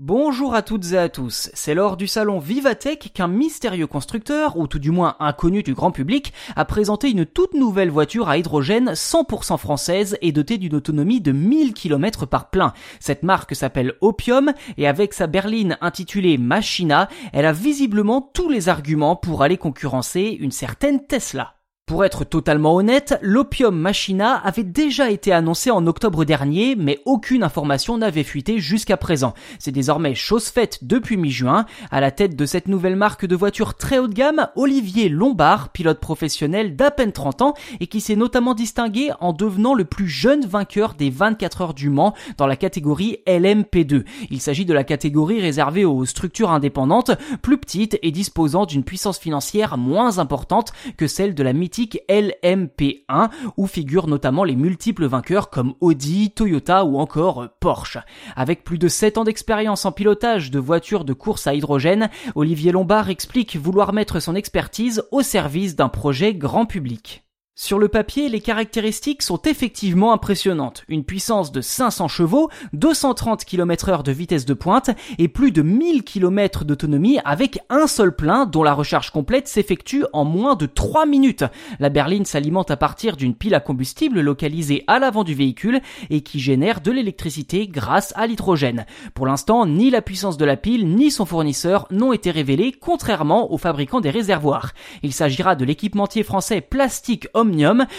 Bonjour à toutes et à tous, c'est lors du salon Vivatech qu'un mystérieux constructeur, ou tout du moins inconnu du grand public, a présenté une toute nouvelle voiture à hydrogène 100% française et dotée d'une autonomie de 1000 km par plein. Cette marque s'appelle Opium et avec sa berline intitulée Machina, elle a visiblement tous les arguments pour aller concurrencer une certaine Tesla. Pour être totalement honnête, l'Opium Machina avait déjà été annoncé en octobre dernier, mais aucune information n'avait fuité jusqu'à présent. C'est désormais chose faite depuis mi-juin. À la tête de cette nouvelle marque de voitures très haut de gamme, Olivier Lombard, pilote professionnel d'à peine 30 ans et qui s'est notamment distingué en devenant le plus jeune vainqueur des 24 heures du Mans dans la catégorie LMP2. Il s'agit de la catégorie réservée aux structures indépendantes, plus petites et disposant d'une puissance financière moins importante que celle de la LMP1 où figurent notamment les multiples vainqueurs comme Audi, Toyota ou encore Porsche. Avec plus de 7 ans d'expérience en pilotage de voitures de course à hydrogène, Olivier Lombard explique vouloir mettre son expertise au service d'un projet grand public. Sur le papier, les caractéristiques sont effectivement impressionnantes. Une puissance de 500 chevaux, 230 km heure de vitesse de pointe et plus de 1000 km d'autonomie avec un seul plein dont la recharge complète s'effectue en moins de 3 minutes. La berline s'alimente à partir d'une pile à combustible localisée à l'avant du véhicule et qui génère de l'électricité grâce à l'hydrogène. Pour l'instant, ni la puissance de la pile ni son fournisseur n'ont été révélés contrairement aux fabricants des réservoirs. Il s'agira de l'équipementier français Plastique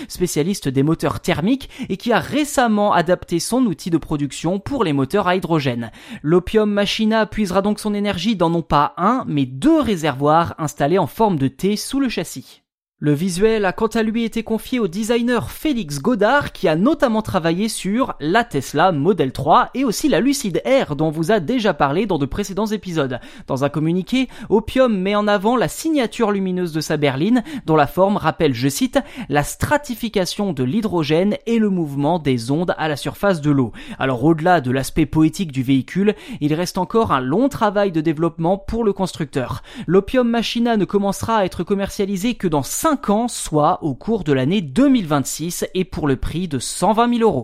Spécialiste des moteurs thermiques et qui a récemment adapté son outil de production pour les moteurs à hydrogène. L'Opium Machina puisera donc son énergie dans non pas un, mais deux réservoirs installés en forme de T sous le châssis. Le visuel a quant à lui été confié au designer Félix Godard qui a notamment travaillé sur la Tesla Model 3 et aussi la Lucid Air dont vous a déjà parlé dans de précédents épisodes. Dans un communiqué, Opium met en avant la signature lumineuse de sa berline dont la forme rappelle, je cite, la stratification de l'hydrogène et le mouvement des ondes à la surface de l'eau. Alors au-delà de l'aspect poétique du véhicule, il reste encore un long travail de développement pour le constructeur. L'Opium Machina ne commencera à être commercialisé que dans 5 ans, soit au cours de l'année 2026 et pour le prix de 120 000 euros.